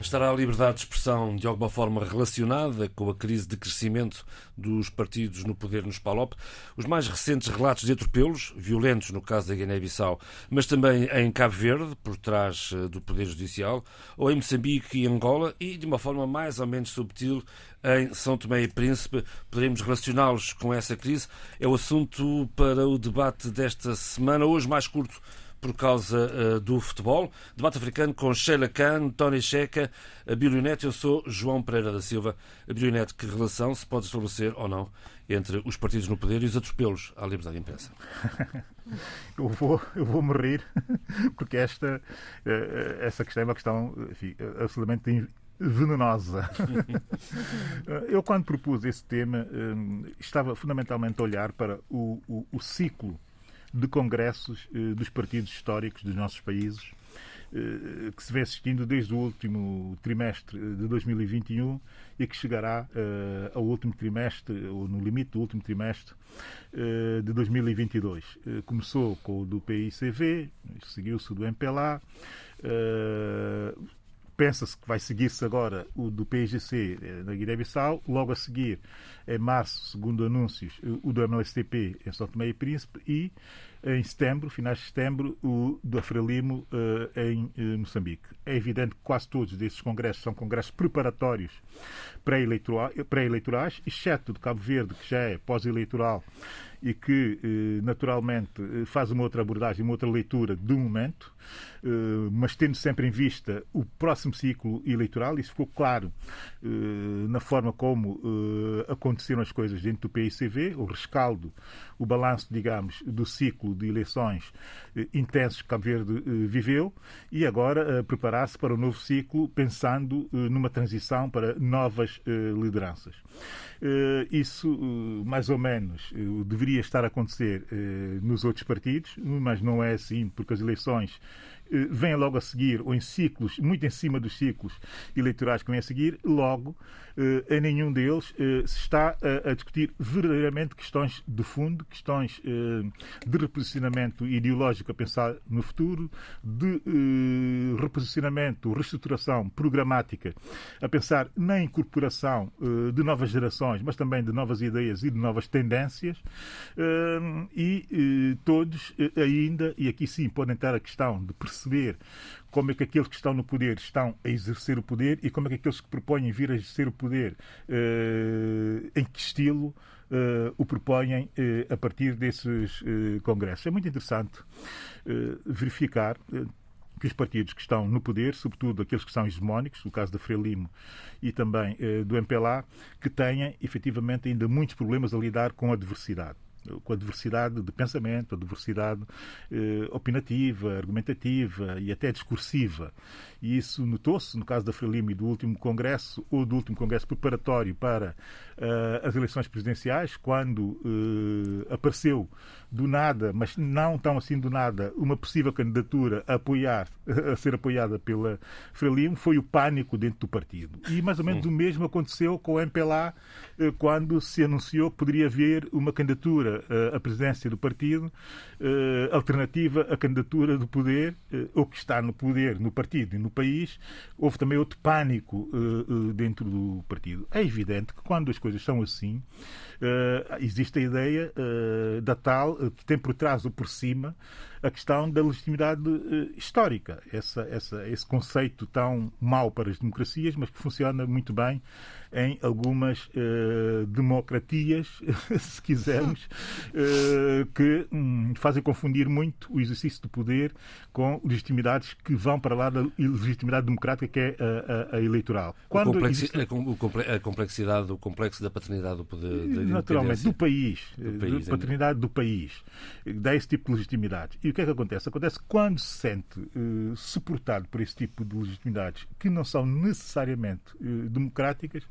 Estará a liberdade de expressão de alguma forma relacionada com a crise de crescimento dos partidos no poder nos PALOP? Os mais recentes relatos de atropelos, violentos no caso da Guiné-Bissau, mas também em Cabo Verde, por trás eh, do Poder Judicial, ou em Moçambique e Angola, e de uma forma mais ou menos subtil em São Tomé e Príncipe, poderemos relacioná-los com essa crise? É o assunto para o debate desta semana, hoje mais curto por causa uh, do futebol. Debate africano com Sheila Khan, Tony Checa, a Bilionet. Eu sou João Pereira da Silva. A Bilionet, que relação se pode estabelecer ou não entre os partidos no poder e os atropelos à liberdade de imprensa? eu vou, eu vou morrer, porque esta, eh, essa questão é uma questão enfim, absolutamente venenosa. eu, quando propus esse tema, eh, estava fundamentalmente a olhar para o, o, o ciclo de congressos eh, dos partidos históricos dos nossos países, eh, que se vem assistindo desde o último trimestre de 2021 e que chegará ao último trimestre, ou no limite do último trimestre de 2022. Uh, começou com o do PICV, seguiu-se do MPLA, pensa-se que vai seguir-se agora o do PIGC na Guiné-Bissau, logo a seguir em março, segundo anúncios, o do MLSTP em São Tomé e Príncipe e em setembro, finais de setembro, o do Frelimo uh, em uh, Moçambique. É evidente que quase todos desses congressos são congressos preparatórios pré-eleitorais, exceto de Cabo Verde, que já é pós-eleitoral e que, eh, naturalmente, eh, faz uma outra abordagem, uma outra leitura do momento, eh, mas tendo sempre em vista o próximo ciclo eleitoral. Isso ficou claro na forma como aconteceram as coisas dentro do PICV, o rescaldo, o balanço, digamos, do ciclo de eleições intensos que Cabo Verde viveu e agora preparar-se para o novo ciclo, pensando numa transição para novas lideranças. Isso, mais ou menos, deveria estar a acontecer eh, nos outros partidos, mas não é assim, porque as eleições eh, vêm logo a seguir, ou em ciclos, muito em cima dos ciclos eleitorais que vêm a seguir, logo eh, em nenhum deles eh, se está a discutir verdadeiramente questões de fundo, questões de reposicionamento ideológico a pensar no futuro, de reposicionamento, reestruturação programática a pensar na incorporação de novas gerações, mas também de novas ideias e de novas tendências, e todos ainda, e aqui sim podem ter a questão de perceber como é que aqueles que estão no poder estão a exercer o poder e como é que aqueles que propõem vir a exercer o poder, uh, em que estilo uh, o propõem uh, a partir desses congressos. É muito interessante verificar que os partidos que estão no poder, sobretudo aqueles que são hegemónicos, o caso da Frelimo e também do MPLA, que têm efetivamente ainda muitos problemas a lidar com a diversidade com a diversidade de pensamento, a diversidade eh, opinativa, argumentativa e até discursiva. E isso notou-se no caso da Frelimo e do último congresso, ou do último congresso preparatório para uh, as eleições presidenciais, quando uh, apareceu do nada, mas não tão assim do nada, uma possível candidatura a apoiar, a ser apoiada pela Frelimo, foi o pânico dentro do partido. E mais ou menos Sim. o mesmo aconteceu com o MPLA, uh, quando se anunciou que poderia haver uma candidatura à presidência do partido, alternativa à candidatura do poder, ou que está no poder, no partido e no país, houve também outro pânico dentro do partido. É evidente que quando as coisas são assim, existe a ideia da tal, que tem por trás ou por cima a questão da legitimidade histórica. Essa, essa, esse conceito tão mau para as democracias, mas que funciona muito bem em algumas uh, democratias, se quisermos, uh, que um, fazem confundir muito o exercício do poder com legitimidades que vão para lá da legitimidade democrática que é a, a, a eleitoral. Quando complexi existe... a, complexidade, o complexo da paternidade do poder. Naturalmente, do país, do país da paternidade do país, dá esse tipo de legitimidade. E o que é que acontece? Acontece quando se sente uh, suportado por esse tipo de legitimidades que não são necessariamente democráticas,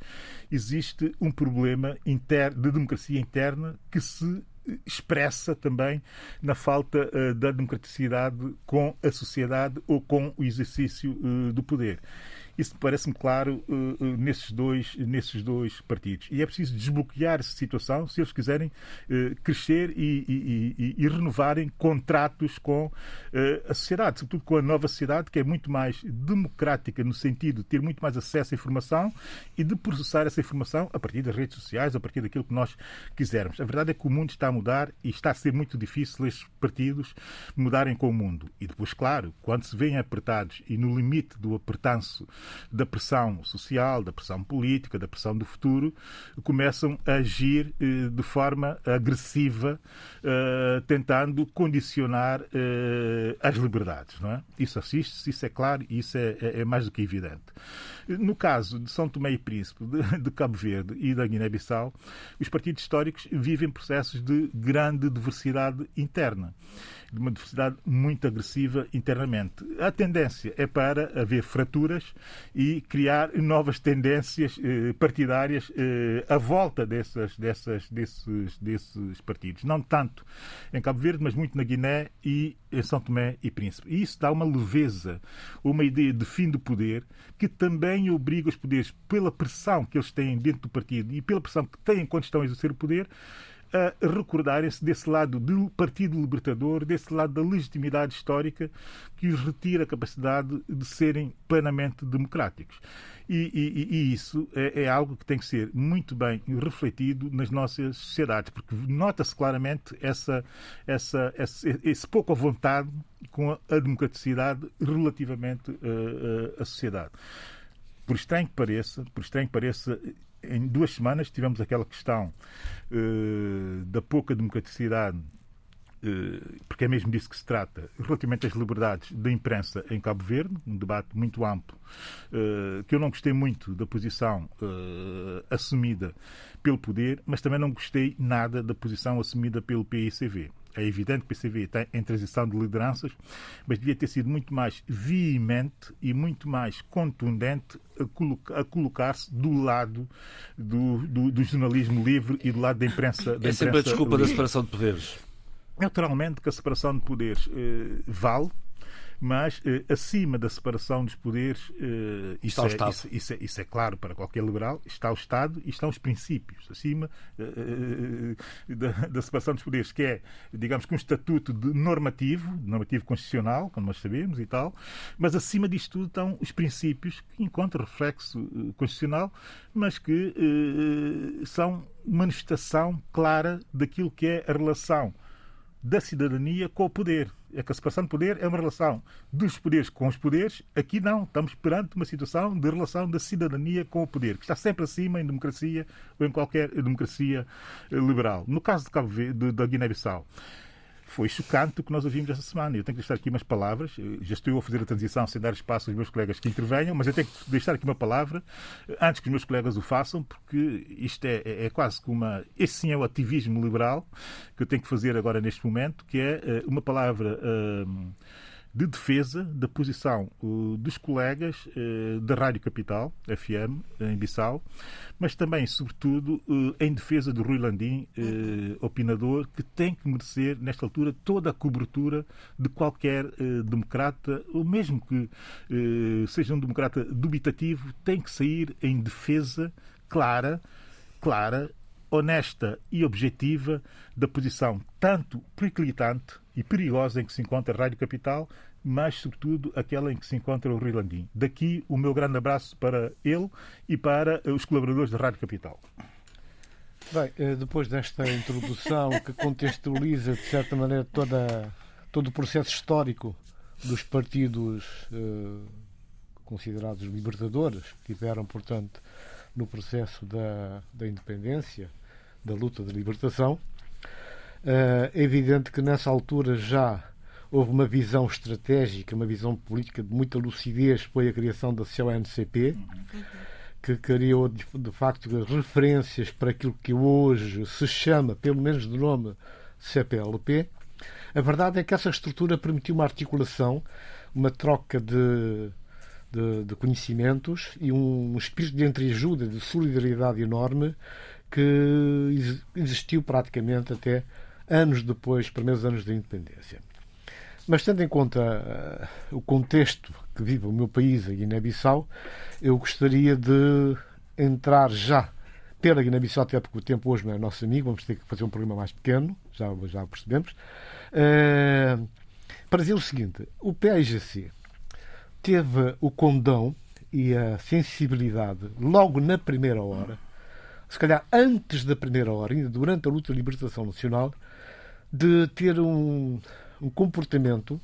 existe um problema de democracia interna que se expressa também na falta uh, da democraticidade com a sociedade ou com o exercício uh, do poder. Isso parece-me claro uh, uh, nesses, dois, nesses dois partidos. E é preciso desbloquear essa situação se eles quiserem uh, crescer e, e, e, e, renovarem contratos com a sociedade, sobretudo com a nova sociedade, que é muito mais democrática no sentido de ter muito mais acesso à informação e de processar essa informação a partir das redes sociais, a partir daquilo que nós quisermos. A verdade é que o mundo está a mudar e está a ser muito difícil estes partidos mudarem com o mundo. E depois, claro, quando se veem apertados e no limite do apertanço da pressão social, da pressão política, da pressão do futuro, começam a agir eh, de forma agressiva, eh, tentando condicionar eh, as liberdades. Não é? Isso assiste-se, isso é claro isso é, é, é, mais do que evidente. No caso de São Tomé e Príncipe, de, de Cabo Verde e da Guiné-Bissau, os partidos históricos vivem processos de grande diversidade interna de uma diversidade muito agressiva internamente. A tendência é para haver fraturas e criar novas tendências eh, partidárias eh, à volta dessas, dessas, desses, desses partidos. Não tanto em Cabo Verde, mas muito na Guiné e em São Tomé e Príncipe. E isso dá uma leveza, uma ideia de fim do poder que também obriga os poderes, pela pressão que eles têm dentro do partido e pela pressão que têm quando estão a exercer o poder, a recordarem-se desse lado do Partido Libertador, desse lado da legitimidade histórica que os retira a capacidade de serem plenamente democráticos. E, e, e isso é, é, algo que tem que ser muito bem refletido nas nossas sociedades, porque nota-se claramente essa, essa, esse, esse pouco à vontade com a democraticidade relativamente uh, uh, à sociedade. Por estranho que pareça, por estranho que pareça, em duas semanas tivemos aquela questão uh, da pouca democraticidade, uh, porque é mesmo disso que se trata, relativamente às liberdades da imprensa em Cabo Verde, um debate muito amplo, uh, que eu não gostei muito da posição assumida pelo poder, mas também não gostei nada da posição assumida pelo PICV. É evidente que o PCV está em transição de lideranças, mas devia ter sido muito mais veemente e muito mais contundente a, colocar-se do lado do, do, do, jornalismo livre e do lado da imprensa. Da é sempre a desculpa livre. da separação de poderes. Naturalmente que a separação de poderes eh, vale, mas eh, acima da separação dos poderes, eh, isso, é, isso, isso, é, isso, é, claro para qualquer liberal, está o Estado e estão os princípios, acima eh, da, da, separação dos poderes, que é, digamos que um estatuto de normativo, normativo constitucional, como nós sabemos e tal, mas acima disto tudo estão os princípios que encontram reflexo constitucional, mas que são manifestação clara daquilo que é a relação da cidadania com o poder. É que a separação de poder é uma relação dos poderes com os poderes. Aqui não. Estamos perante uma situação de relação da cidadania com o poder, que está sempre acima em democracia ou em qualquer democracia eh, liberal. No caso de Cabo Verde, da Guiné-Bissau, foi chocante o que nós ouvimos esta semana. Eu tenho que deixar aqui umas palavras. Já estou a fazer a transição sem dar espaço aos meus colegas que intervenham, mas eu tenho que deixar aqui uma palavra antes que os meus colegas o façam, porque isto é, é, é quase que uma. Esse sim é o ativismo liberal que eu tenho que fazer agora neste momento, que é eh, uma palavra. Uh, de defesa da posição uh, dos colegas uh, da Rádio Capital, FM, em Bissau, mas também, sobretudo, uh, em defesa do Rui Landim, opinador, que tem que merecer, nesta altura, toda a cobertura de qualquer democrata, ou mesmo que seja um democrata dubitativo, tem que sair em defesa clara, clara, honesta e objetiva da posição tanto periclitante e perigosa em que se encontra a Rádio Capital, mas, sobretudo, aquela em que se encontra o Rui Landim. Daqui o meu grande abraço para ele e para os colaboradores da Rádio Capital. Bem, eh, depois desta introdução que contextualiza, de certa maneira, toda, todo o processo histórico dos partidos eh, considerados libertadores, que tiveram, portanto, no processo da, da independência, da luta de libertação, eh, é evidente que nessa altura já houve uma visão estratégica, uma visão política de muita lucidez, foi a criação da CONCP, que criou de, de facto referências para aquilo que hoje se chama, pelo menos de nome, CPLP. A verdade é que essa estrutura permitiu uma articulação, uma troca de, de, de conhecimentos e um espírito de entreajuda, de solidariedade enorme que existiu praticamente até anos depois, primeiros anos da independência. Mas tendo em conta uh, o contexto que vive o meu país, a Guiné-Bissau, eu gostaria de entrar já pela Guiné-Bissau, até porque o tempo hoje não é nosso amigo, vamos ter que fazer um programa mais pequeno, já, já percebemos, uh, para dizer o seguinte: o PAIGC teve o condão e a sensibilidade logo na primeira hora, se calhar antes da primeira hora, ainda durante a luta de libertação nacional, de ter um, um comportamento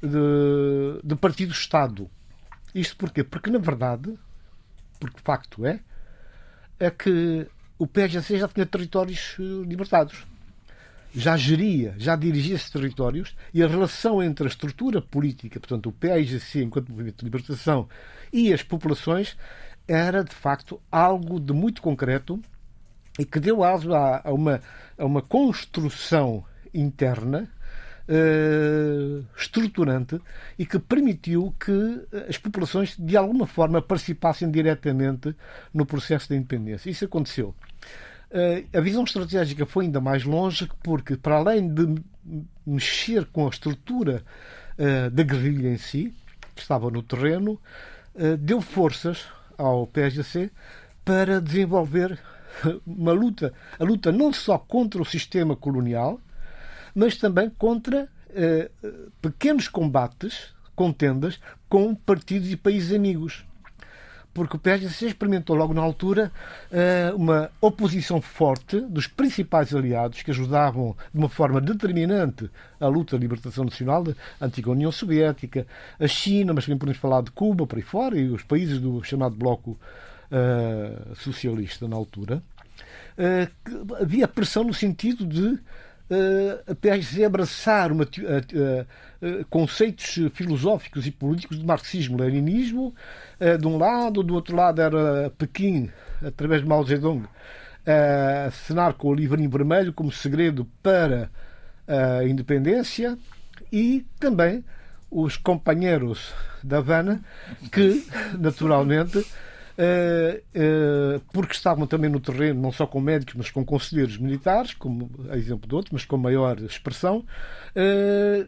de, de partido-Estado. Isto porquê? Porque, na verdade, porque facto é, é que o PSGC já tinha territórios eh, libertados. Já geria, já dirigia esses territórios e a relação entre a estrutura política, portanto, o PAIGC enquanto movimento de libertação e as populações era, de facto, algo de muito concreto e que deu aso a, a uma, a uma construção interna uh, estruturante e que permitiu que as populações, de alguma forma, participassem diretamente no processo da independência. Isso aconteceu. Uh, a visão estratégica foi ainda mais longe, porque, para além de mexer com a estrutura uh, da guerrilha em si, que estava no terreno, deu forças ao PSGC para desenvolver uma luta, a luta não só contra o sistema colonial, mas também contra eh, pequenos combates, contendas, com partidos e países amigos. Porque o PSC experimentou logo na altura eh, uma oposição forte dos principais aliados que ajudavam de uma forma determinante a luta da libertação nacional, a antiga União Soviética, a China, mas também podemos falar de Cuba, por aí fora, e os países do chamado Bloco uh, Socialista na altura. Uh, havia pressão no sentido de uh, abraçar uma, uh, uh, conceitos filosóficos e políticos do marxismo-leninismo, de um lado, do outro lado era Pequim, através de Mao Zedong, a assinar com o livrinho vermelho como segredo para a independência e também os companheiros da Havana que, naturalmente, porque estavam também no terreno, não só com médicos, mas com conselheiros militares, como a exemplo de outros, mas com maior expressão, eh,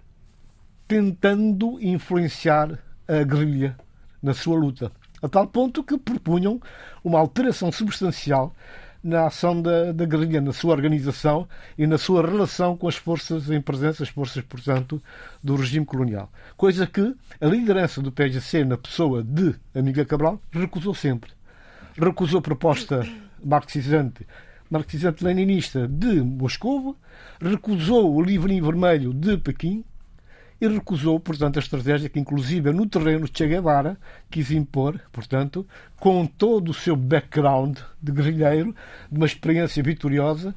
tentando influenciar a guerrilha na sua luta. A tal ponto que propunham uma alteração substancial na ação da, da guerrilha, na sua organização e na sua relação com as forças em presença, as forças, portanto, do regime colonial. Coisa que a liderança do PSC, na pessoa de Amiga Cabral, recusou sempre. Recusou proposta marxizante marxizante-leninista de Moscou, recusou o livrinho vermelho de Pequim, e recusou, portanto, a estratégia que, inclusive, no terreno Che Guevara quis impor, portanto, com todo o seu background de guerrilheiro, de uma experiência vitoriosa,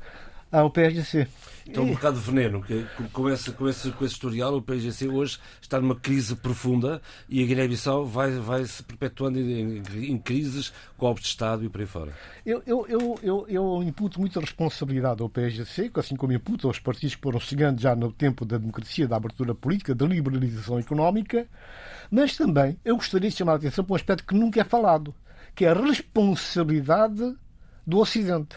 ao PSGC. Então, um bocado de veneno, que com esse, com, esse, com esse historial, o PSGC hoje está numa crise profunda e a Guiné-Bissau vai, vai se perpetuando em, em, crises, golpes de Estado e por aí fora. Eu, eu, eu, eu, eu imputo muita responsabilidade ao PSGC, assim como imputo aos partidos que foram chegando já no tempo da democracia, da abertura política, da liberalização económica, mas também eu gostaria de chamar a atenção para um aspecto que nunca é falado, que é a responsabilidade do Ocidente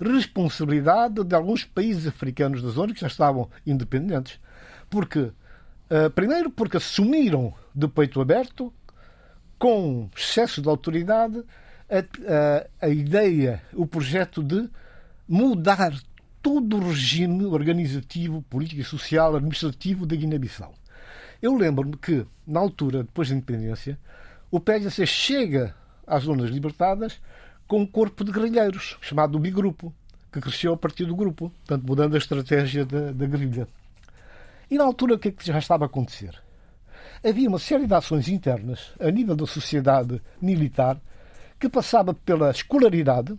responsabilidade de alguns países africanos da zona que já estavam independentes. Porque, uh, primeiro, porque assumiram de peito aberto, com excesso de autoridade, a, a, a ideia, o projeto de mudar todo o regime organizativo, político, social, administrativo da Guiné-Bissau. Eu lembro-me que, na altura, depois da independência, o PSC chega às zonas libertadas com um corpo de guerrilheiros, chamado Bigrupo, que cresceu a partir do grupo, portanto, mudando a estratégia da, da guerrilha. E na altura, o que é que já estava a acontecer? Havia uma série de ações internas, a nível da sociedade militar, que passava pela escolaridade,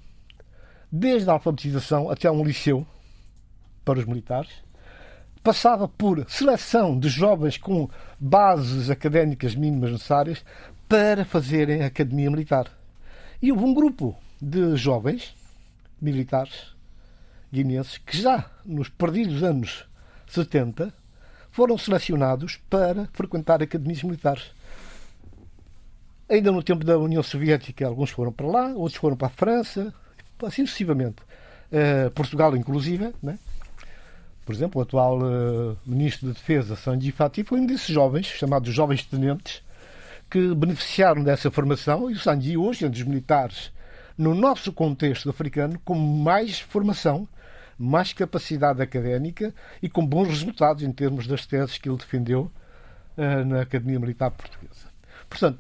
desde a alfabetização até um liceu para os militares, passava por seleção de jovens com bases académicas mínimas necessárias para fazerem academia militar. E houve um grupo de jovens militares guineenses que já nos perdidos anos 70 foram selecionados para frequentar academias militares. Ainda no tempo da União Soviética, alguns foram para lá, outros foram para a França, assim sucessivamente. Uh, Portugal, inclusive, né? Por exemplo, o atual uh, Ministro da Defesa, Sanji Fati, foi um desses jovens, chamados Jovens Tenentes, que beneficiaram dessa formação e o Sanji hoje, entre os militares, no nosso contexto africano, com mais formação, mais capacidade académica e com bons resultados em termos das teses que ele defendeu uh, na Academia Militar Portuguesa. Portanto,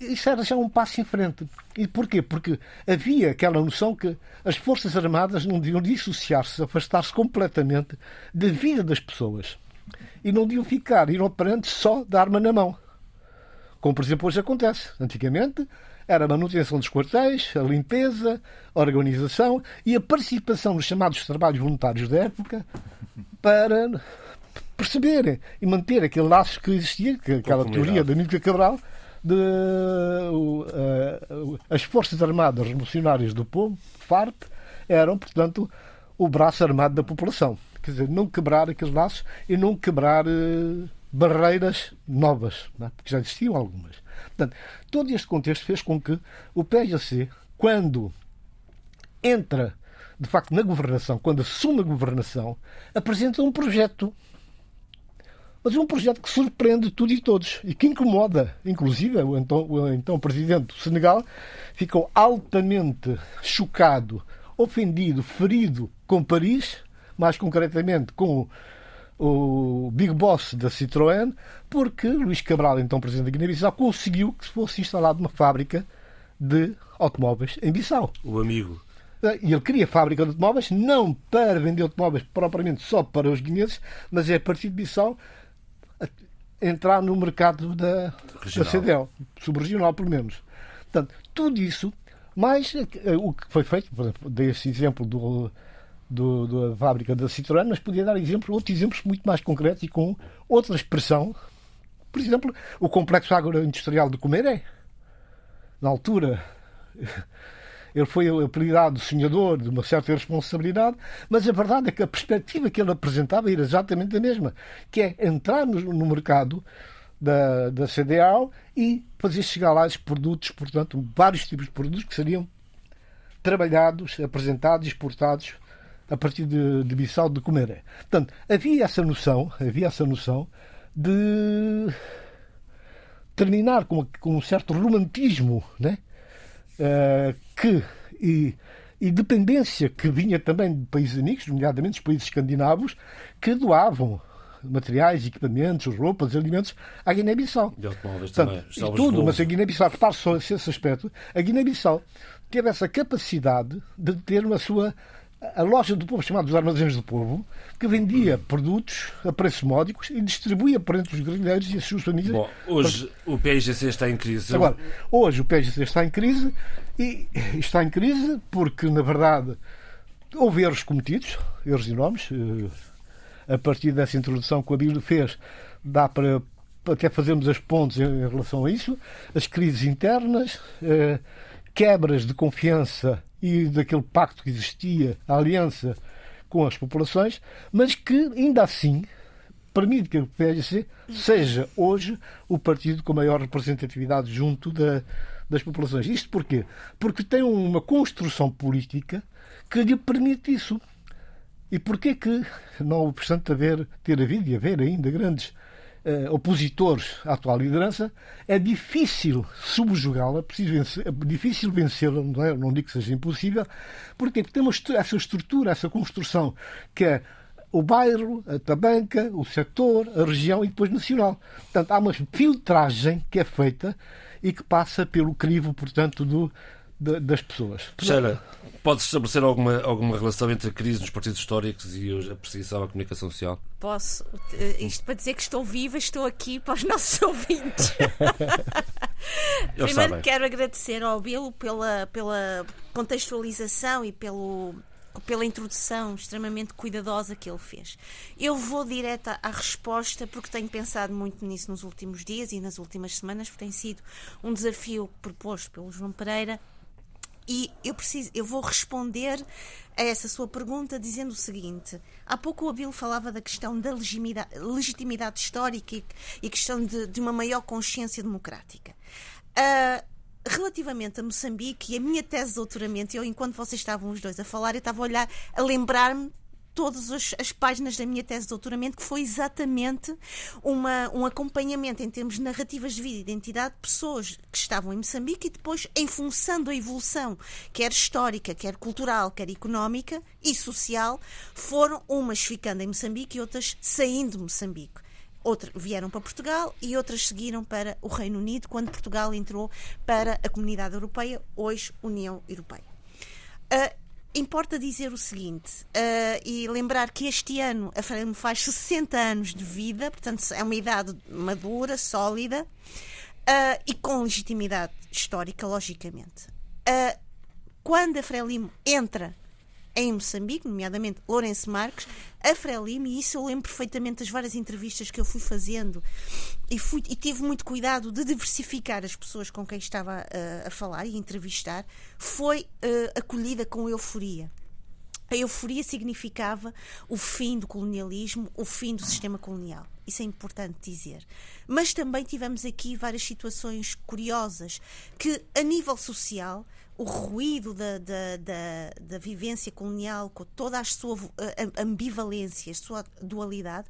isso era já um passo em frente. E porquê? Porque havia aquela noção que as Forças Armadas não deviam dissociar-se, afastar-se completamente da vida das pessoas. E não deviam ficar inoperantes só da arma na mão. Como, por exemplo, hoje acontece. Antigamente era a manutenção dos quartéis, a limpeza, a organização e a participação nos chamados trabalhos voluntários da época para perceber e manter aquele laço que existia, que aquela teoria da Nídia Cabral, de uh, uh, as Forças Armadas Revolucionárias do Povo, FARP, eram, portanto, o braço armado da população. Quer dizer, não quebrar aqueles laços e não quebrar uh, barreiras novas, é? porque já existiam algumas. Portanto, todo este contexto fez com que o PSC, quando entra, de facto, na governação, quando assume a governação, apresenta um projeto mas um projeto que surpreende tudo e todos e que incomoda, inclusive, o então, o então presidente do Senegal ficou altamente chocado, ofendido, ferido com Paris, mais concretamente com o Big Boss da Citroën, porque Luís Cabral, então presidente da Guiné-Bissau, conseguiu que fosse instalada uma fábrica de automóveis em Bissau. O amigo. E ele queria fábrica de automóveis, não para vender automóveis propriamente só para os guineenses, mas é a partir de Bissau entrar no mercado da, da CDL, subregional pelo menos. Portanto, tudo isso, mais eh, o que foi feito, por exemplo, dei esse exemplo do, do, da fábrica da Citroën, mas podia dar exemplo, outros exemplos muito mais concretos e com outra expressão. Por exemplo, o complexo agroindustrial de Comeré. Na altura, ele foi apelidado sonhador de uma certa responsabilidade, mas a verdade é que a perspectiva que ele apresentava era exatamente a mesma, que é entrar no, no mercado da, da CDAO e fazer chegar lá esses produtos, portanto, vários tipos de produtos que seriam trabalhados, apresentados, exportados a partir de, de Bissau de Comeré. Portanto, havia essa noção, havia essa noção de terminar com, com um certo romantismo, né? Uh, que e, e, dependência que vinha também de países amigos, nomeadamente os países escandinavos, que doavam materiais, equipamentos, roupas, alimentos à Guiné-Bissau. E automóveis também. E tudo, mas a Guiné-Bissau, repare só esse aspecto, a Guiné-Bissau teve essa capacidade de ter uma sua a loja do povo, chamada dos Armazéns do Povo, que vendia produtos a preços módicos e distribuía para entre os guerrilheiros e as suas famílias. Bom, hoje o PIGC está em crise. Agora, hoje o PIGC está em crise e está em crise porque, na verdade, houve erros cometidos, erros enormes. Eh, a partir dessa introdução que a Bíblia fez, dá para até fazermos as pontes em relação a isso, as crises internas, eh, quebras de confiança e daquele pacto que existia, a aliança com as populações, mas que ainda assim permite que o PSC seja hoje o partido com maior representatividade junto da, das populações. Isto porquê? Porque tem uma construção política que lhe permite isso. E porquê que, não obstante haver, ter havido e haver ainda grandes eh, opositores à atual liderança, é difícil subjugá-la, é difícil vencê-la, não, é? não digo que seja impossível, porque temos essa estrutura, essa construção que é o bairro, a tabanca, o setor, a região e depois nacional. Portanto, há uma filtragem que é feita e que passa pelo crivo, portanto, do, de, das pessoas. Sheila, pode-se estabelecer alguma, alguma relação entre a crise nos partidos históricos e a perseguição à comunicação social? Posso. Isto para dizer que estou viva, estou aqui para os nossos ouvintes. Primeiro sabem. quero agradecer ao Bilo pela, pela contextualização e pelo pela introdução extremamente cuidadosa que ele fez. Eu vou direta à resposta porque tenho pensado muito nisso nos últimos dias e nas últimas semanas, porque tem sido um desafio proposto pelo João Pereira e eu preciso, eu vou responder a essa sua pergunta dizendo o seguinte: há pouco o Abel falava da questão da legitimidade, legitimidade histórica e, e questão de, de, uma maior consciência democrática. Uh, relativamente a Moçambique e a minha tese de doutoramento, eu enquanto vocês estavam os dois a falar, eu estava a olhar, a lembrar-me todas as, as, páginas da minha tese de doutoramento, que foi exatamente uma, um acompanhamento em termos de narrativas de vida e identidade de pessoas que estavam em Moçambique e depois, em função da evolução, quer histórica, quer cultural, quer económica e social, foram umas ficando em Moçambique e outras saindo de Moçambique. Outras vieram para Portugal e outras seguiram para o Reino Unido, quando Portugal entrou para a Comunidade Europeia, hoje União Europeia. Uh, importa dizer o seguinte uh, e lembrar que este ano a Frelimo faz 60 anos de vida, portanto é uma idade madura, sólida uh, e com legitimidade histórica, logicamente. Uh, quando a Frelimo entra em Moçambique, nomeadamente Lourenço Marques, a Frelimo, e isso eu lembro perfeitamente das várias entrevistas que eu fui fazendo e, fui, e tive muito cuidado de diversificar as pessoas com quem estava uh, a falar e entrevistar, foi uh, acolhida com euforia. A euforia significava o fim do colonialismo, o fim do sistema colonial. Isso é importante dizer. Mas também tivemos aqui várias situações curiosas que, a nível social, o ruído da, da, da, da, vivência colonial, com toda a sua ambivalência, a sua dualidade,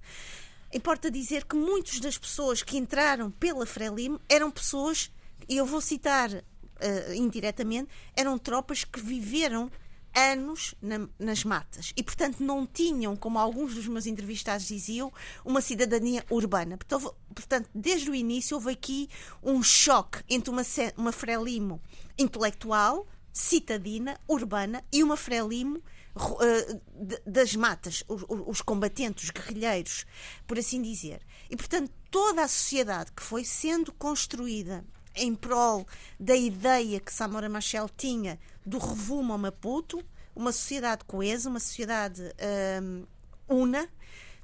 importa dizer que muitas das pessoas que entraram pela Frelimo eram pessoas, e eu vou citar uh, indiretamente, eram tropas que viveram anos na, nas matas e, portanto, não tinham, como alguns dos meus entrevistados diziam, uma cidadania urbana. Portanto, desde o início houve aqui um choque entre uma, uma Frelimo intelectual, citadina, urbana e uma Frelimo uh, das matas, os combatentes, os guerrilheiros, por assim dizer. E, portanto, toda a sociedade que foi sendo construída em prol da ideia que Samora Machel tinha do revumo ao Maputo, uma sociedade coesa, uma sociedade um, una,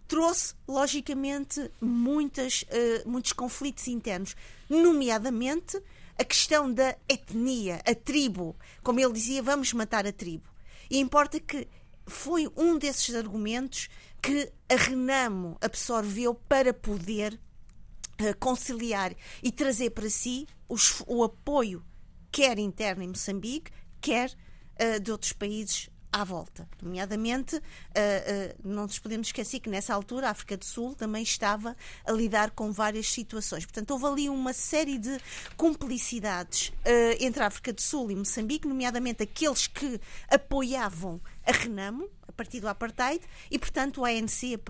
trouxe, logicamente, muitas, uh, muitos conflitos internos, nomeadamente a questão da etnia, a tribo. Como ele dizia, vamos matar a tribo. E importa que foi um desses argumentos que a Renamo absorveu para poder conciliar e trazer para si os, o apoio, quer interno em Moçambique, quer uh, de outros países à volta. Nomeadamente, uh, uh, não nos podemos esquecer que nessa altura a África do Sul também estava a lidar com várias situações. Portanto, houve ali uma série de cumplicidades uh, entre a África do Sul e Moçambique, nomeadamente aqueles que apoiavam a Renamo, a partir do apartheid, e, portanto, o ANC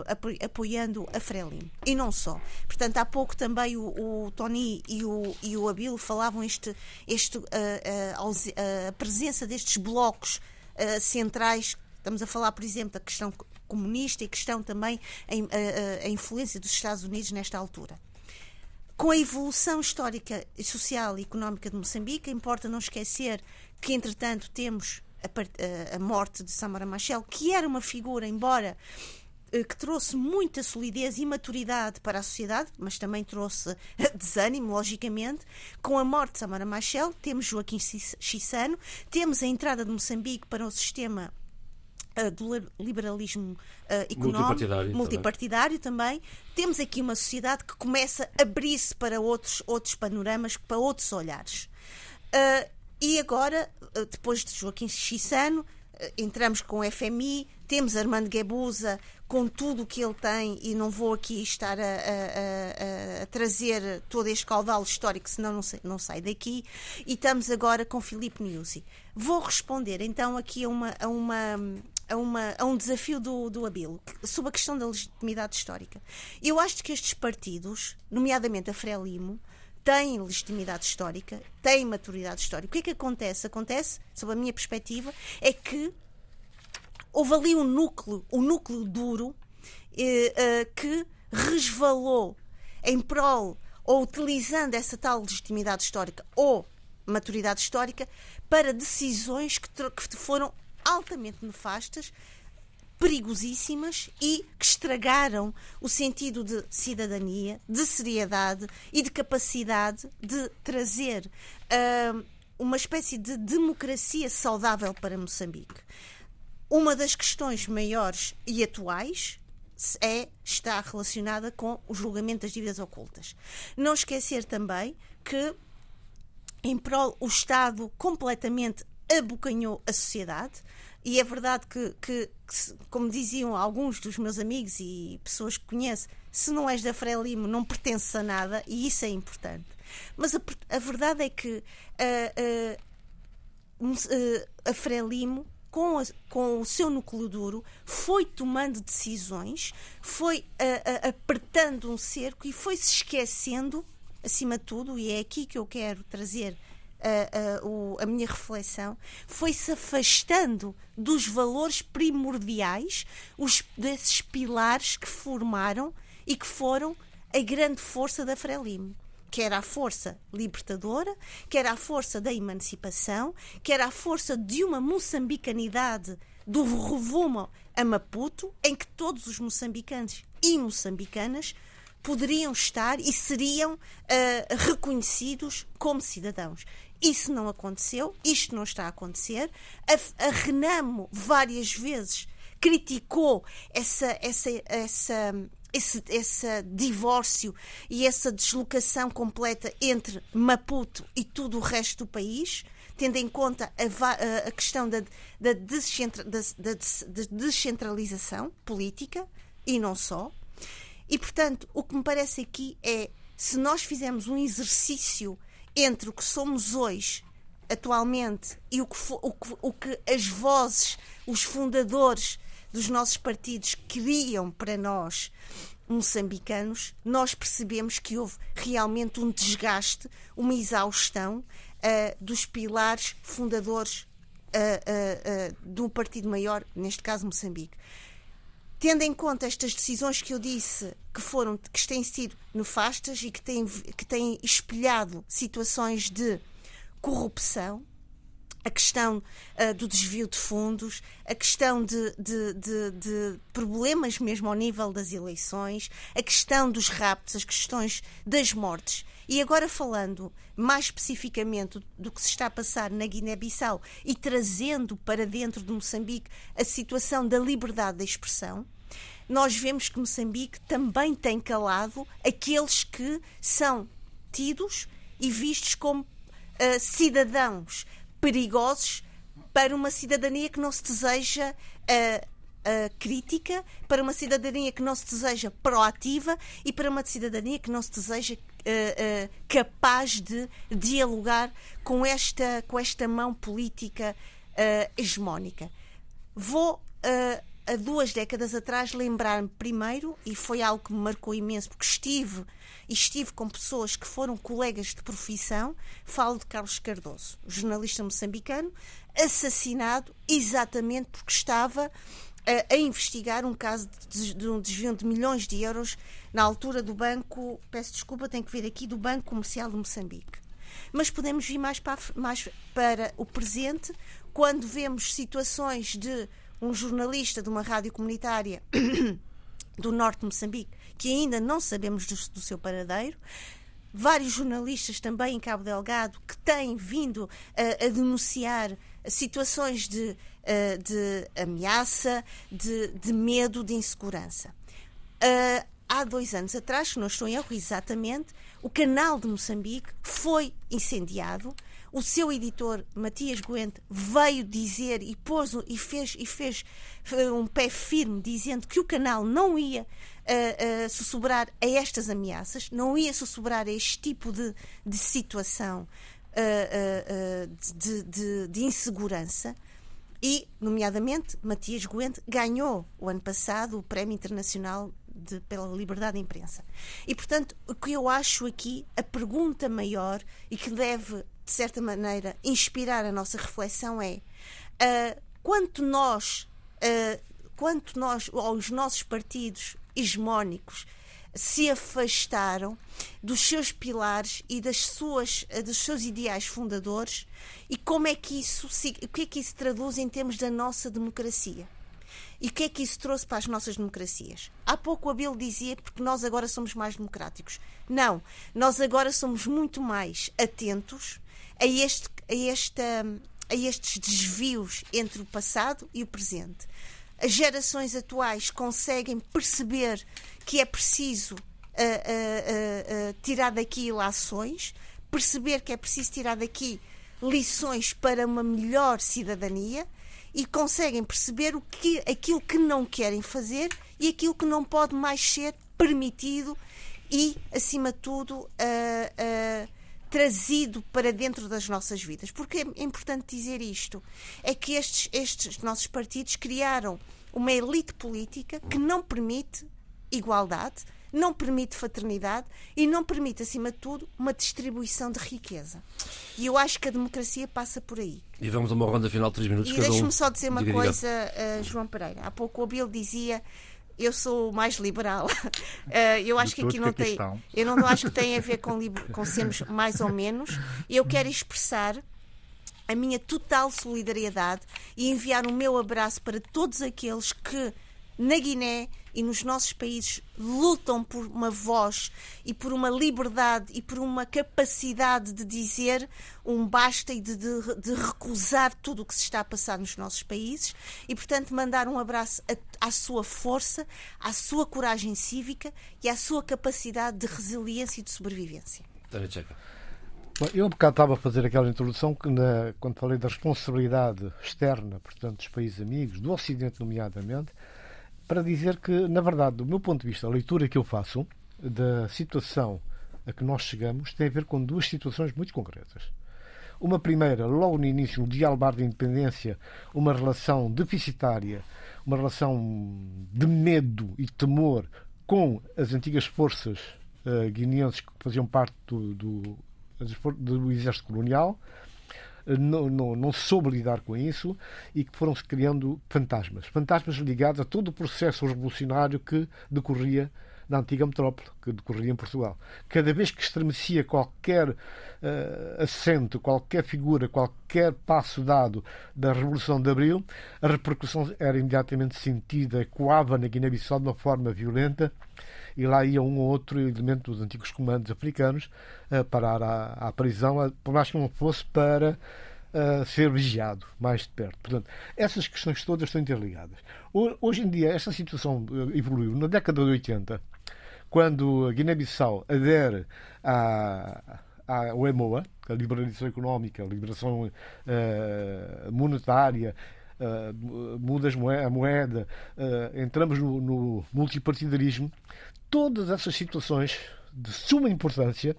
apoiando a Frelimo. E não só. Portanto, há pouco também o, o Tony e o, e o Abilo falavam este, este, a presença destes blocos uh, centrais. Estamos a falar, por exemplo, da questão comunista e a questão também a, a, a influência dos Estados Unidos nesta altura. Com a evolução histórica, social e económica de Moçambique, importa não esquecer que, entretanto, temos a, a morte de Samara Machel, que era uma figura, embora eh, que trouxe muita solidez e maturidade para a sociedade, mas também trouxe desânimo, logicamente. Com a morte de Samara Machel, temos Joaquim Chissano, temos a entrada de Moçambique para o sistema uh, do liberalismo uh, económico, multipartidário, multipartidário também. também. Temos aqui uma sociedade que começa a abrir-se para outros, outros panoramas, para outros olhares. Uh, e agora, depois de Joaquim Chissano, entramos com o FMI, temos Armando Guebuza com tudo o que ele tem, e não vou aqui estar a, a, a, a trazer todo este caudal histórico, senão não, sei, não sai daqui, e estamos agora com Filipe Niusi. Vou responder então aqui a, uma, a, uma, a, uma, a um desafio do, do Abilo, sobre a questão da legitimidade histórica. Eu acho que estes partidos, nomeadamente a Frelimo, têm legitimidade histórica, têm maturidade histórica. O que é que acontece? Acontece, sob a minha perspectiva, é que houve ali um núcleo, um núcleo duro eh, eh, que resvalou em prol ou utilizando essa tal legitimidade histórica ou maturidade histórica para decisões que, que foram altamente nefastas, perigosíssimas e que estragaram o sentido de cidadania, de seriedade e de capacidade de trazer uh, uma espécie de democracia saudável para Moçambique. Uma das questões maiores e atuais é, está relacionada com o julgamento das dívidas ocultas. Não esquecer também que em prol o Estado completamente abocanhou a sociedade. E é verdade que, que, que, como diziam alguns dos meus amigos e pessoas que conheço, se não és da Frelimo, não pertences a nada, e isso é importante. Mas a, a verdade é que uh, uh, a Frelimo com, a, com, o seu núcleo duro, foi tomando decisões, foi apertando um cerco e foi se esquecendo, acima de tudo, e é aqui que eu quero trazer a, o, a minha reflexão, foi se afastando dos valores primordiais, os, desses pilares que formaram e que foram a grande força da Frelimo que era a força libertadora, que era a força da emancipação, que era a força de uma moçambicanidade do Revumo a Maputo, em que todos os moçambicanos e moçambicanas poderiam estar e seriam uh, reconhecidos como cidadãos. Isso não aconteceu, isto não está a acontecer. A, a Renamo várias vezes criticou essa, essa, essa esse, esse divórcio e essa deslocação completa entre Maputo e todo o resto do país, tendo em conta a, a questão da, da, descentra, da, da, descentralização política e não só. E, portanto, o que me parece aqui é se nós fizermos um exercício entre o que somos hoje, atualmente, e o que, o que, o que as vozes, os fundadores dos nossos partidos criam para nós moçambicanos, nós percebemos que houve realmente um desgaste, uma exaustão uh, dos pilares fundadores uh, uh, do partido maior, neste caso Moçambique. Tendo em conta estas decisões que eu disse que foram que têm sido nefastas e que têm, que têm espelhado situações de corrupção, a questão uh, do desvio de fundos, a questão de, de, de, de, problemas mesmo ao nível das eleições, a questão dos raptos, as questões das mortes. E agora falando mais especificamente do que se está a passar na Guiné-Bissau e trazendo para dentro de Moçambique a situação da liberdade de expressão, nós vemos que Moçambique também tem calado aqueles que são tidos e vistos como uh, cidadãos perigosos para uma cidadania que não se deseja uh, uh, crítica, para uma cidadania que não se deseja proativa e para uma cidadania que não se deseja uh, capaz de dialogar com esta, com esta mão política hegemónica. Vou há duas décadas atrás lembrar-me primeiro, e foi algo que me marcou imenso, porque estive estive com pessoas que foram colegas de profissão, falo de Carlos Cardoso, jornalista moçambicano, assassinado exatamente porque estava a, a investigar um caso de, de, um desvio de milhões de euros na altura do banco, peço desculpa, tenho que vir aqui, do Banco Comercial de Moçambique. Mas podemos vir mais para, mais para o presente, quando vemos situações de um jornalista de uma rádio comunitária do norte de Moçambique, que ainda não sabemos do, do seu paradeiro, vários jornalistas também em Cabo Delgado que têm vindo a, a denunciar situações de, de ameaça, de, de, medo, de insegurança. há dois anos atrás, se não estou em erro exatamente, o canal de Moçambique foi incendiado o seu editor, Matias Goente, veio dizer e pôs e fez, e fez um pé firme dizendo que o canal não ia uh, uh, sussurrar a estas ameaças, não ia sussurrar a este tipo de, de situação uh, de, de, de insegurança. E, nomeadamente, Matias Goente ganhou o ano passado o Prémio Internacional de, pela liberdade de imprensa. E, portanto, o que eu acho aqui, a pergunta maior e que deve de certa maneira, inspirar a nossa reflexão é uh, quanto nós, uh, quanto nós, os nossos partidos hegemónicos, se afastaram dos seus pilares e das suas, dos seus ideais fundadores e como é que isso, o que é que isso traduz em termos da nossa democracia. E o que é que isso trouxe para as nossas democracias? Há pouco o Abel dizia porque nós agora somos mais democráticos. Não, nós agora somos muito mais atentos a, este, a, esta, a estes desvios entre o passado e o presente. As gerações atuais conseguem perceber que é preciso uh, uh, uh, tirar daqui lações, perceber que é preciso tirar daqui lições para uma melhor cidadania e conseguem perceber o que, aquilo que não querem fazer e aquilo que não pode mais ser permitido e, acima de tudo, uh, uh, trazido para dentro das nossas vidas. Porque é importante dizer isto: é que estes, estes nossos partidos criaram uma elite política que não permite igualdade, não permite fraternidade e não permite, acima de tudo, uma distribuição de riqueza. E eu acho que a democracia passa por aí. E vamos a uma ronda final de três minutos. E deixe-me só dizer uma coisa, uh, João Pereira. Há pouco o Abel dizia eu sou mais liberal. Uh, eu acho que aqui não tem. Eu não acho que tem a ver com, com sermos mais ou menos. Eu quero expressar a minha total solidariedade e enviar o meu abraço para todos aqueles que na Guiné e nos nossos países lutam por uma voz e por uma liberdade e por uma capacidade de dizer um basta e de, de, de recusar tudo o que se está a passar nos nossos países e, portanto, mandar um abraço à sua força, à sua coragem cívica e à sua capacidade de resiliência e de sobrevivência. Bom, eu, um bocado, estava a fazer aquela introdução que, na, quando falei da responsabilidade externa, portanto, dos países amigos, do Ocidente, nomeadamente, para dizer que, na verdade, do meu ponto de vista, a leitura que eu faço da situação a que nós chegamos tem a ver com duas situações muito concretas. Uma primeira, logo no início, no dia da independência, uma relação deficitária, uma relação de medo e temor com as antigas forças uh, guineenses que faziam parte do, do, do exército colonial, não, não, não soube lidar com isso e que foram-se criando fantasmas. Fantasmas ligados a todo o processo revolucionário que decorria na antiga metrópole, que decorria em Portugal. Cada vez que estremecia qualquer uh, assento, qualquer figura, qualquer passo dado da Revolução de Abril, a repercussão era imediatamente sentida, ecoava na Guiné-Bissau de uma forma violenta e lá ia um ou outro elemento dos antigos comandos africanos a parar à, à prisão, por mais que não fosse para uh, ser vigiado mais de perto. Portanto, essas questões todas estão interligadas. Hoje em dia, esta situação eh, evoluiu. Na década de 80, quando a Guiné-Bissau adere à, ao EMOA, a liberalização económica, a liberação uh, monetária, uh, mudas a moeda, uh, entramos no, no multipartidarismo, todas essas situações de suma importância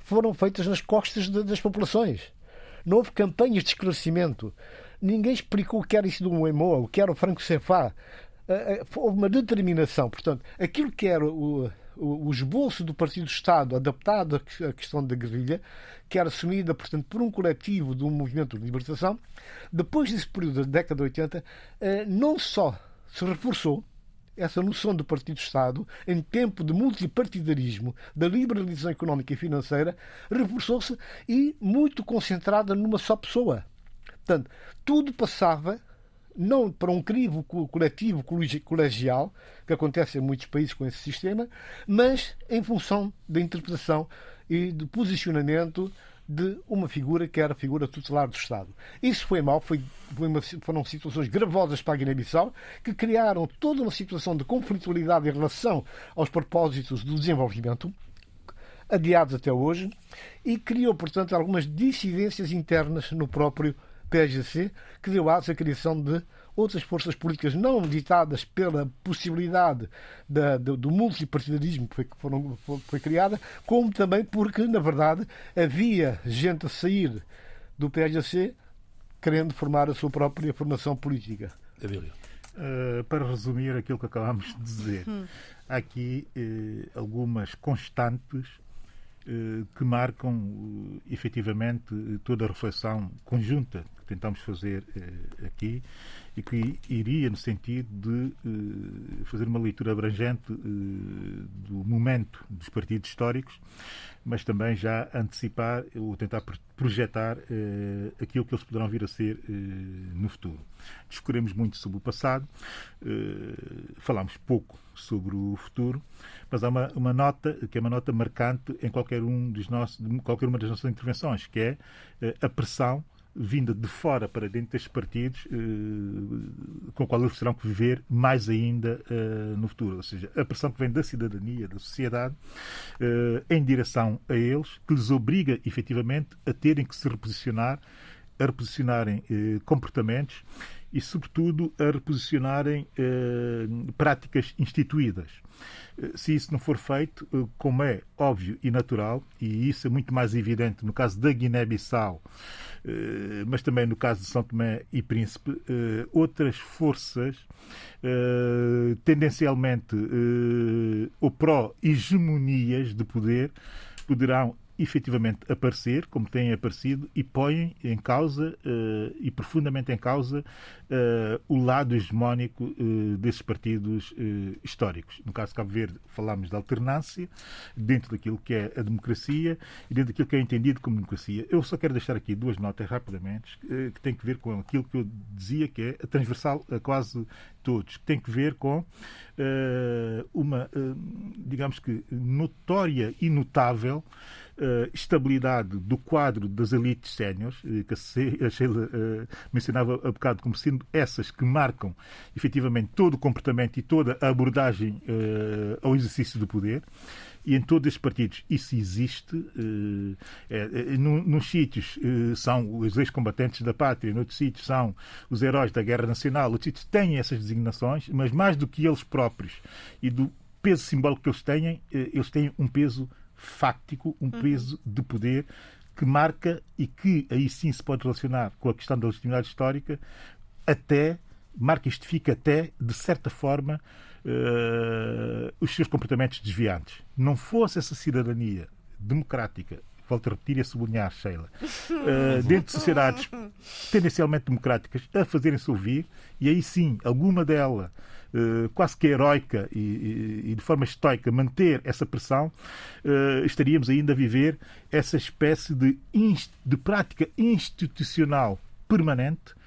foram feitas nas costas de, das populações. Não houve campanhas de esclarecimento. Ninguém explicou o que era isso do Moemoa, o que era o Franco Cefá. Eh, eh, houve uma determinação. Portanto, aquilo que era o, o, esboço do Partido do Estado adaptado à questão da guerrilha, que era assumida, portanto, por um coletivo um movimento de libertação, depois desse período da década de 80, eh, não só se reforçou, essa noção do partido-Estado, em tempo de multipartidarismo, da liberalização económica e financeira, reforçou-se e muito concentrada numa só pessoa. Portanto, tudo passava não para um crivo coletivo colegial, que acontece em muitos países com esse sistema, mas em função da interpretação e do posicionamento de uma figura que era a figura tutelar do Estado. Isso foi mal, foi, foi uma, foram situações gravosas para a Guiné-Bissau que criaram toda uma situação de conflitualidade em relação aos propósitos do desenvolvimento, adiados até hoje, e criou, portanto, algumas dissidências internas no próprio PSGC, que deu à criação de outras forças políticas não ditadas pela possibilidade da, do, do multipartidarismo que foi, foram, foi, foi criada, como também porque, na verdade, havia gente a sair do PSC querendo formar a sua própria formação política. Uh, para resumir aquilo que acabámos de dizer, hum. há aqui uh, algumas constantes uh, que marcam efetivamente toda a reflexão conjunta que tentamos fazer aqui e que iria no sentido de uh, fazer uma leitura abrangente uh, do momento dos partidos históricos, mas também já antecipar ou tentar projetar uh, aquilo que eles poderão vir a ser no futuro. Discorremos muito sobre o passado, falámos pouco sobre o futuro, mas há uma, uma, nota que é uma nota marcante em qualquer um dos nossos, qualquer uma das nossas intervenções, que é a pressão vinda de fora para dentro destes partidos, eh, com a qual eles terão que viver mais ainda eh, no futuro. Ou seja, a pressão que vem da cidadania, da sociedade, eh, em direção a eles, que lhes obriga efetivamente a terem que se reposicionar, a reposicionarem comportamentos e, sobretudo, a reposicionarem práticas instituídas. Se isso não for feito, como é óbvio e natural, e isso é muito mais evidente no caso da Guiné-Bissau, mas também no caso de São Tomé e Príncipe, eh, outras forças, eh, tendencialmente ou pró-hegemonias de poder, poderão efetivamente aparecer, como têm aparecido, e põem em causa, e profundamente em causa, uh, o lado hegemónico uh, desses partidos históricos. No caso de Cabo Verde, falamos de alternância dentro daquilo que é a democracia e dentro daquilo que é entendido como democracia. Eu só quero deixar aqui duas notas rapidamente que têm que ver com aquilo que eu dizia que é transversal a quase todos, que tem que ver com uma, digamos que, notória e notável uh, estabilidade do quadro das elites séniores, que a Sheila uh, mencionava há bocado como sendo essas que marcam efetivamente todo o comportamento e toda a abordagem uh, ao exercício do poder. E em todos estes partidos isso existe. É, nos sítios são os ex-combatentes da pátria, noutros sítios são os heróis da guerra nacional. Outros sítios têm essas designações, mas mais do que eles próprios e do peso simbólico que eles têm, eles têm um peso fáctico, um uhum. peso de poder que marca e que aí sim se pode relacionar com a questão da legitimidade histórica, até, marca e justifica até, de certa forma, uh, os seus comportamentos desviantes. Não fosse essa cidadania democrática volto a repetir e a sublinhar, Sheila, uh, dentro de sociedades tendencialmente democráticas a fazerem-se ouvir, e aí sim, alguma dela uh, quase que heroica e, e, e, de forma estoica manter essa pressão, uh, estaríamos ainda a viver essa espécie de, de prática institucional permanente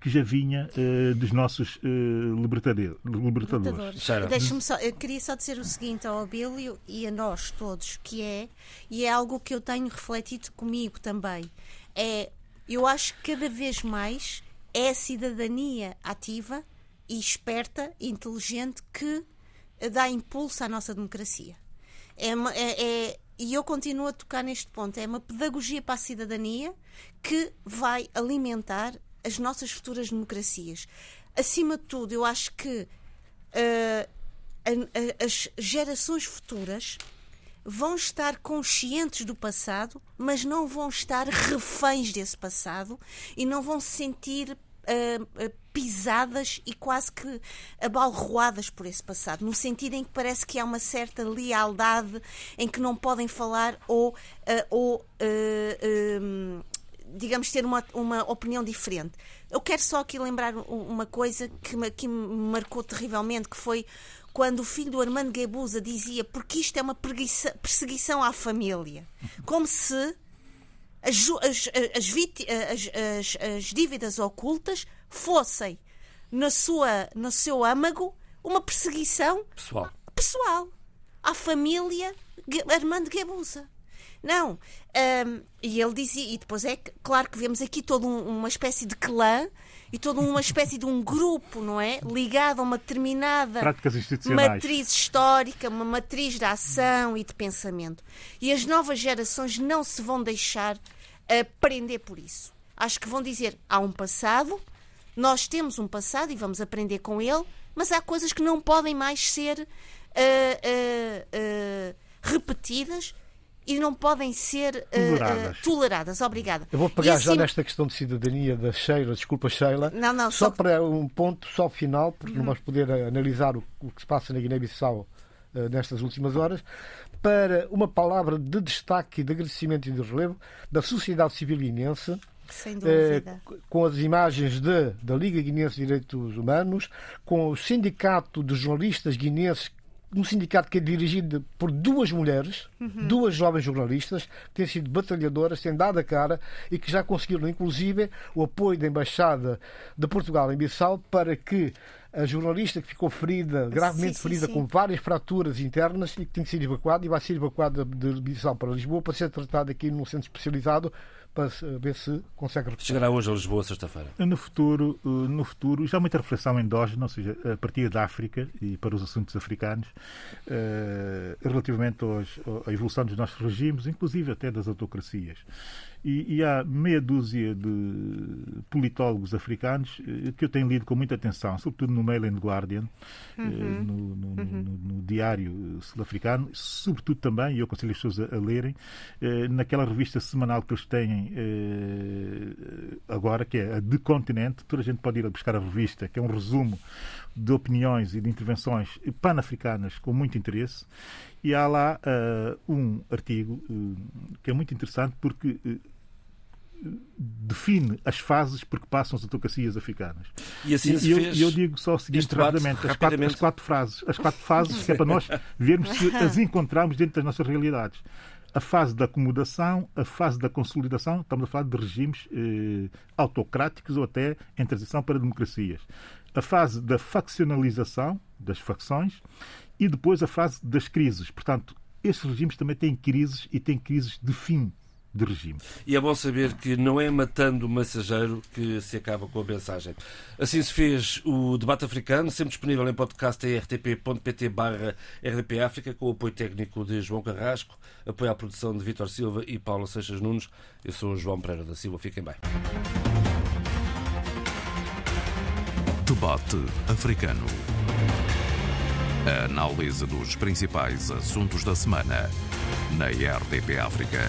que já vinha uh, dos nossos uh, libertadores. libertadores. Deixa-me só, eu queria só dizer o seguinte ao Abílio e a nós todos, que é, e é algo que eu tenho refletido comigo também, é, eu acho que cada vez mais é a cidadania ativa e esperta e inteligente que dá impulso à nossa democracia. É, uma, é, é, e eu continuo a tocar neste ponto. É uma pedagogia para a cidadania que vai alimentar as nossas futuras democracias. Acima de tudo, eu acho que uh, as gerações futuras vão estar conscientes do passado, mas não vão estar reféns desse passado e não vão se sentir uh, pisadas e quase que abalroadas por esse passado, no sentido em que parece que há uma certa lealdade em que não podem falar ou, uh, ou digamos, ter uma, uma opinião diferente. Eu quero só aqui lembrar uma coisa que me, que me marcou terrivelmente, que foi quando o filho do Armando Guebuza dizia porque isto é uma perseguição à família. Como se as, as, as, as, as dívidas ocultas fossem, na sua, no seu âmago, uma perseguição pessoal, pessoal à família Armando Guebuza. Não. Um, e ele dizia, e depois é claro que vemos aqui toda um, uma espécie de clã e toda uma espécie de um grupo, não é? Ligado a uma determinada matriz histórica, uma matriz de ação e de pensamento. E as novas gerações não se vão deixar uh, prender por isso. Acho que vão dizer: há um passado, nós temos um passado e vamos aprender com ele, mas há coisas que não podem mais ser uh, uh, repetidas e não podem ser toleradas. Uh, toleradas. Obrigada. Eu vou pegar assim... já nesta questão de cidadania da Sheila, desculpa Sheila, não, não, só, só, para um ponto, só final, porque uhum. não vamos poder analisar o, o que se passa na Guiné-Bissau uh, nestas últimas horas, para uma palavra de destaque, de agradecimento e de relevo da sociedade civil guinense, sem dúvida. com as imagens de, da Liga Guinense de Direitos Humanos, com o Sindicato de Jornalistas Guinenses um sindicato que é dirigido por duas mulheres, uhum. duas jovens jornalistas, que têm sido batalhadoras, têm dado a cara e que já conseguiram, inclusive, o apoio da Embaixada de Portugal em Bissau para que a jornalista que ficou ferida, gravemente sim, sim, ferida, sim. com várias fraturas internas e que tem que ser evacuada e vai ser evacuada de Bissau para Lisboa para ser tratada aqui num centro especializado para ver se consegue recuperar. Chegará hoje a Lisboa sexta-feira. No futuro, no futuro, já há muita reflexão endógena, ou seja, a partir da África e para os assuntos africanos, relativamente aos, à evolução dos nossos regimes, inclusive até das autocracias. E, e, há meia dúzia de politólogos africanos eh, que eu tenho lido com muita atenção, sobretudo no Mail and Guardian, eh, uhum. no, no, uhum. no, no, diário sul-africano, sobretudo também, e eu aconselho as pessoas a, a, lerem, eh, naquela revista semanal que eles têm agora, que é a The Continent, toda a gente pode ir a buscar a revista, que é um resumo de opiniões e de intervenções pan-africanas com muito interesse. E há lá uh, um artigo uh, que é muito interessante porque uh, define as fases por que passam as autocracias africanas. E assim e eu, eu, digo só o seguinte rapidamente, as quatro, as quatro, frases, as quatro fases que é para nós vermos se as encontramos dentro das nossas realidades. A fase da acomodação, a fase da consolidação, estamos a falar de regimes eh, autocráticos ou até em transição para democracias. A fase da faccionalização, das facções, e depois a fase das crises. Portanto, esses regimes também têm crises e têm crises de fim de regime. E é bom saber que não é matando o mensageiro que se acaba com a mensagem. Assim se fez o debate africano, sempre disponível em podcast em rtp.pt barra RDP África, com o apoio técnico de João Carrasco, apoio à produção de Vítor Silva e Paulo Seixas Nunes. Eu sou o João Pereira da Silva. Fiquem bem. Debate africano. A análise dos principais assuntos da semana na RDP África.